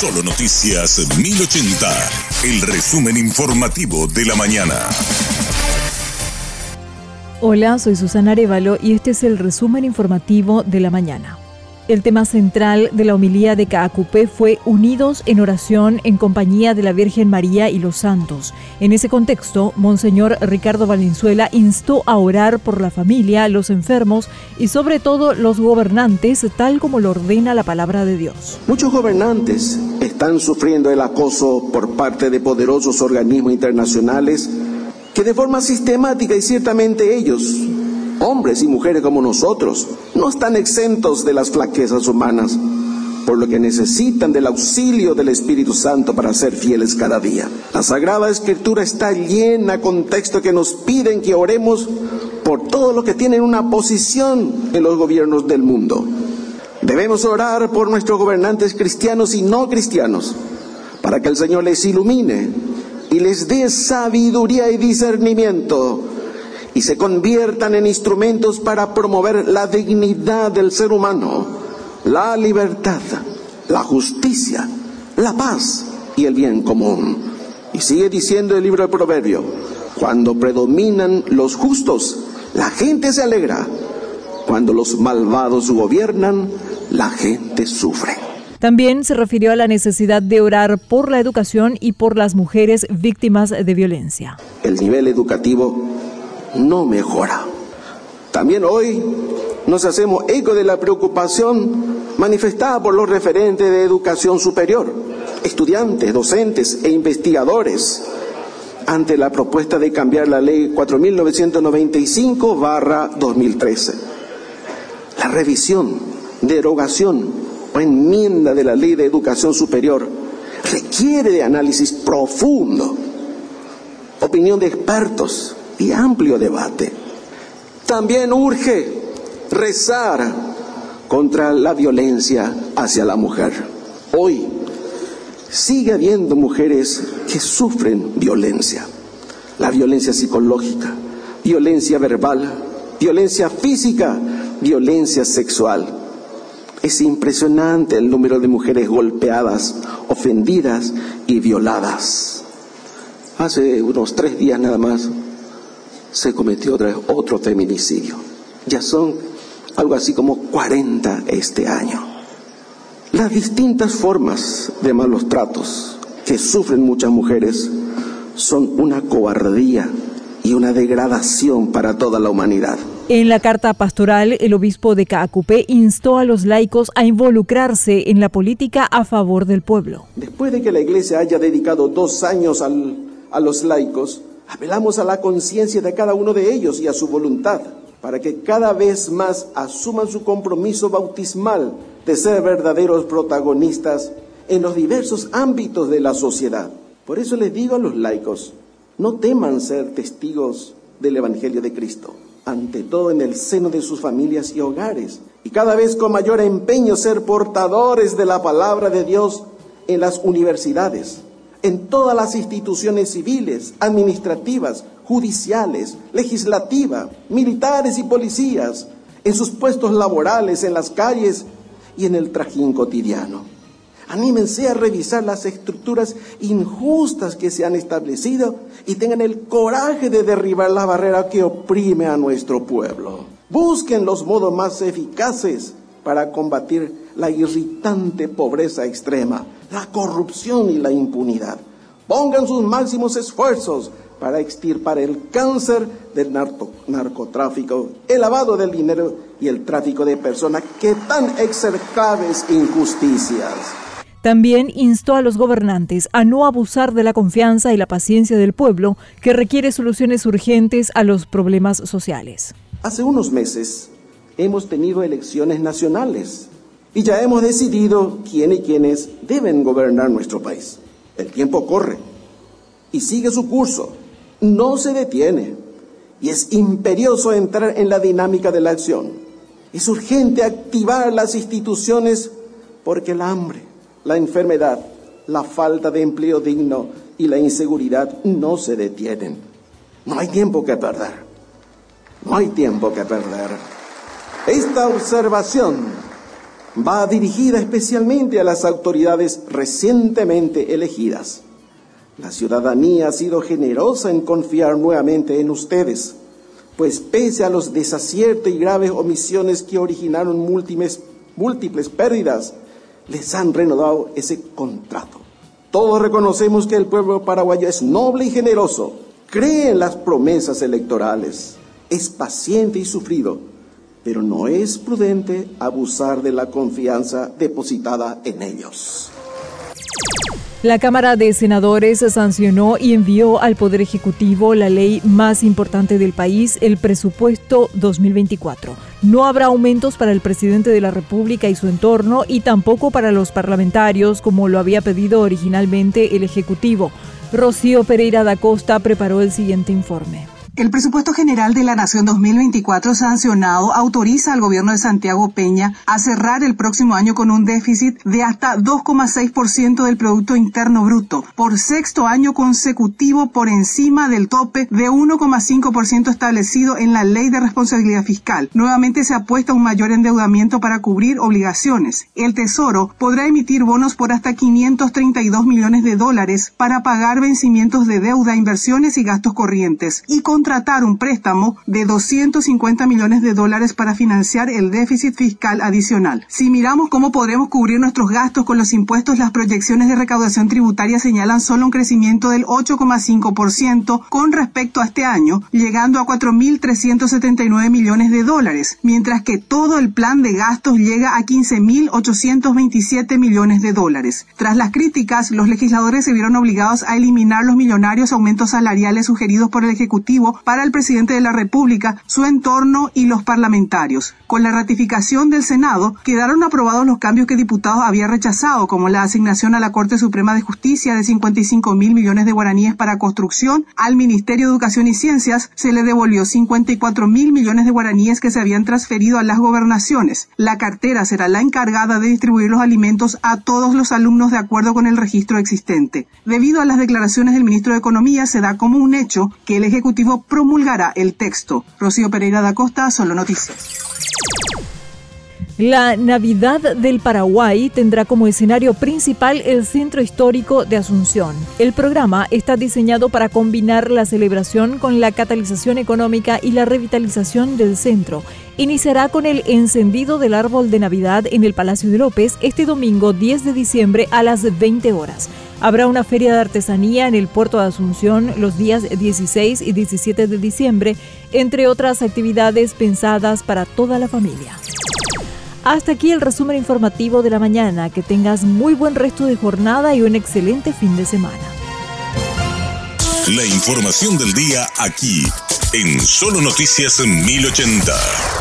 Solo Noticias 1080, el resumen informativo de la mañana. Hola, soy Susana Arevalo y este es el resumen informativo de la mañana. El tema central de la homilía de Caacupé fue Unidos en oración en compañía de la Virgen María y los santos. En ese contexto, Monseñor Ricardo Valenzuela instó a orar por la familia, los enfermos y sobre todo los gobernantes, tal como lo ordena la palabra de Dios. Muchos gobernantes están sufriendo el acoso por parte de poderosos organismos internacionales que de forma sistemática y ciertamente ellos hombres y mujeres como nosotros, no están exentos de las flaquezas humanas, por lo que necesitan del auxilio del Espíritu Santo para ser fieles cada día. La Sagrada Escritura está llena con textos que nos piden que oremos por todos los que tienen una posición en los gobiernos del mundo. Debemos orar por nuestros gobernantes cristianos y no cristianos, para que el Señor les ilumine y les dé sabiduría y discernimiento y se conviertan en instrumentos para promover la dignidad del ser humano, la libertad, la justicia, la paz y el bien común. Y sigue diciendo el libro de Proverbio, cuando predominan los justos, la gente se alegra. Cuando los malvados gobiernan, la gente sufre. También se refirió a la necesidad de orar por la educación y por las mujeres víctimas de violencia. El nivel educativo no mejora. También hoy nos hacemos eco de la preocupación manifestada por los referentes de educación superior, estudiantes, docentes e investigadores, ante la propuesta de cambiar la ley 4995-2013. La revisión, derogación o enmienda de la ley de educación superior requiere de análisis profundo, opinión de expertos, y amplio debate. También urge rezar contra la violencia hacia la mujer. Hoy sigue habiendo mujeres que sufren violencia. La violencia psicológica, violencia verbal, violencia física, violencia sexual. Es impresionante el número de mujeres golpeadas, ofendidas y violadas. Hace unos tres días nada más se cometió otro feminicidio. Ya son algo así como 40 este año. Las distintas formas de malos tratos que sufren muchas mujeres son una cobardía y una degradación para toda la humanidad. En la carta pastoral, el obispo de Caacupé instó a los laicos a involucrarse en la política a favor del pueblo. Después de que la iglesia haya dedicado dos años a los laicos, Apelamos a la conciencia de cada uno de ellos y a su voluntad, para que cada vez más asuman su compromiso bautismal de ser verdaderos protagonistas en los diversos ámbitos de la sociedad. Por eso les digo a los laicos, no teman ser testigos del Evangelio de Cristo, ante todo en el seno de sus familias y hogares, y cada vez con mayor empeño ser portadores de la palabra de Dios en las universidades, en todas las instituciones civiles, administrativas, judiciales, legislativas, militares y policías, en sus puestos laborales, en las calles y en el trajín cotidiano. Anímense a revisar las estructuras injustas que se han establecido y tengan el coraje de derribar la barrera que oprime a nuestro pueblo. Busquen los modos más eficaces para combatir la irritante pobreza extrema, la corrupción y la impunidad. Pongan sus máximos esfuerzos para extirpar el cáncer del narcotráfico, el lavado del dinero y el tráfico de personas que tan execrables injusticias. También instó a los gobernantes a no abusar de la confianza y la paciencia del pueblo que requiere soluciones urgentes a los problemas sociales. Hace unos meses hemos tenido elecciones nacionales y ya hemos decidido quién y quiénes deben gobernar nuestro país. El tiempo corre y sigue su curso, no se detiene y es imperioso entrar en la dinámica de la acción. Es urgente activar las instituciones porque el hambre, la enfermedad, la falta de empleo digno y la inseguridad no se detienen. No hay tiempo que perder. No hay tiempo que perder. Esta observación va dirigida especialmente a las autoridades recientemente elegidas. La ciudadanía ha sido generosa en confiar nuevamente en ustedes, pues pese a los desaciertos y graves omisiones que originaron múltiples, pérdidas, les han renovado ese contrato. Todos reconocemos que el pueblo paraguayo es noble y generoso, cree en las promesas electorales, es paciente y sufrido, pero no es prudente abusar de la confianza depositada en ellos. La Cámara de Senadores sancionó y envió al Poder Ejecutivo la ley más importante del país, el presupuesto 2024. No habrá aumentos para el presidente de la República y su entorno y tampoco para los parlamentarios, como lo había pedido originalmente el Ejecutivo. Rocío Pereira da Costa preparó el siguiente informe. El presupuesto general de la Nación 2024 sancionado autoriza al gobierno de Santiago Peña a cerrar el próximo año con un déficit de hasta 2,6% del Producto Interno Bruto, por sexto año consecutivo por encima del tope de 1,5% establecido en la Ley de Responsabilidad Fiscal. Nuevamente se apuesta a un mayor endeudamiento para cubrir obligaciones. El Tesoro podrá emitir bonos por hasta 532 millones de dólares para pagar vencimientos de deuda, inversiones y gastos corrientes y contra tratar un préstamo de 250 millones de dólares para financiar el déficit fiscal adicional. Si miramos cómo podremos cubrir nuestros gastos con los impuestos, las proyecciones de recaudación tributaria señalan solo un crecimiento del 8,5% con respecto a este año, llegando a 4.379 millones de dólares, mientras que todo el plan de gastos llega a 15.827 millones de dólares. Tras las críticas, los legisladores se vieron obligados a eliminar los millonarios aumentos salariales sugeridos por el Ejecutivo para el presidente de la República, su entorno y los parlamentarios. Con la ratificación del Senado, quedaron aprobados los cambios que diputados había rechazado, como la asignación a la Corte Suprema de Justicia de 55 mil millones de guaraníes para construcción. Al Ministerio de Educación y Ciencias se le devolvió 54 mil millones de guaraníes que se habían transferido a las gobernaciones. La cartera será la encargada de distribuir los alimentos a todos los alumnos de acuerdo con el registro existente. Debido a las declaraciones del ministro de Economía, se da como un hecho que el Promulgará el texto. Rocío Pereira da Costa, Solo Noticias. La Navidad del Paraguay tendrá como escenario principal el Centro Histórico de Asunción. El programa está diseñado para combinar la celebración con la catalización económica y la revitalización del centro. Iniciará con el encendido del árbol de Navidad en el Palacio de López este domingo 10 de diciembre a las 20 horas. Habrá una feria de artesanía en el puerto de Asunción los días 16 y 17 de diciembre, entre otras actividades pensadas para toda la familia. Hasta aquí el resumen informativo de la mañana. Que tengas muy buen resto de jornada y un excelente fin de semana. La información del día aquí, en Solo Noticias 1080.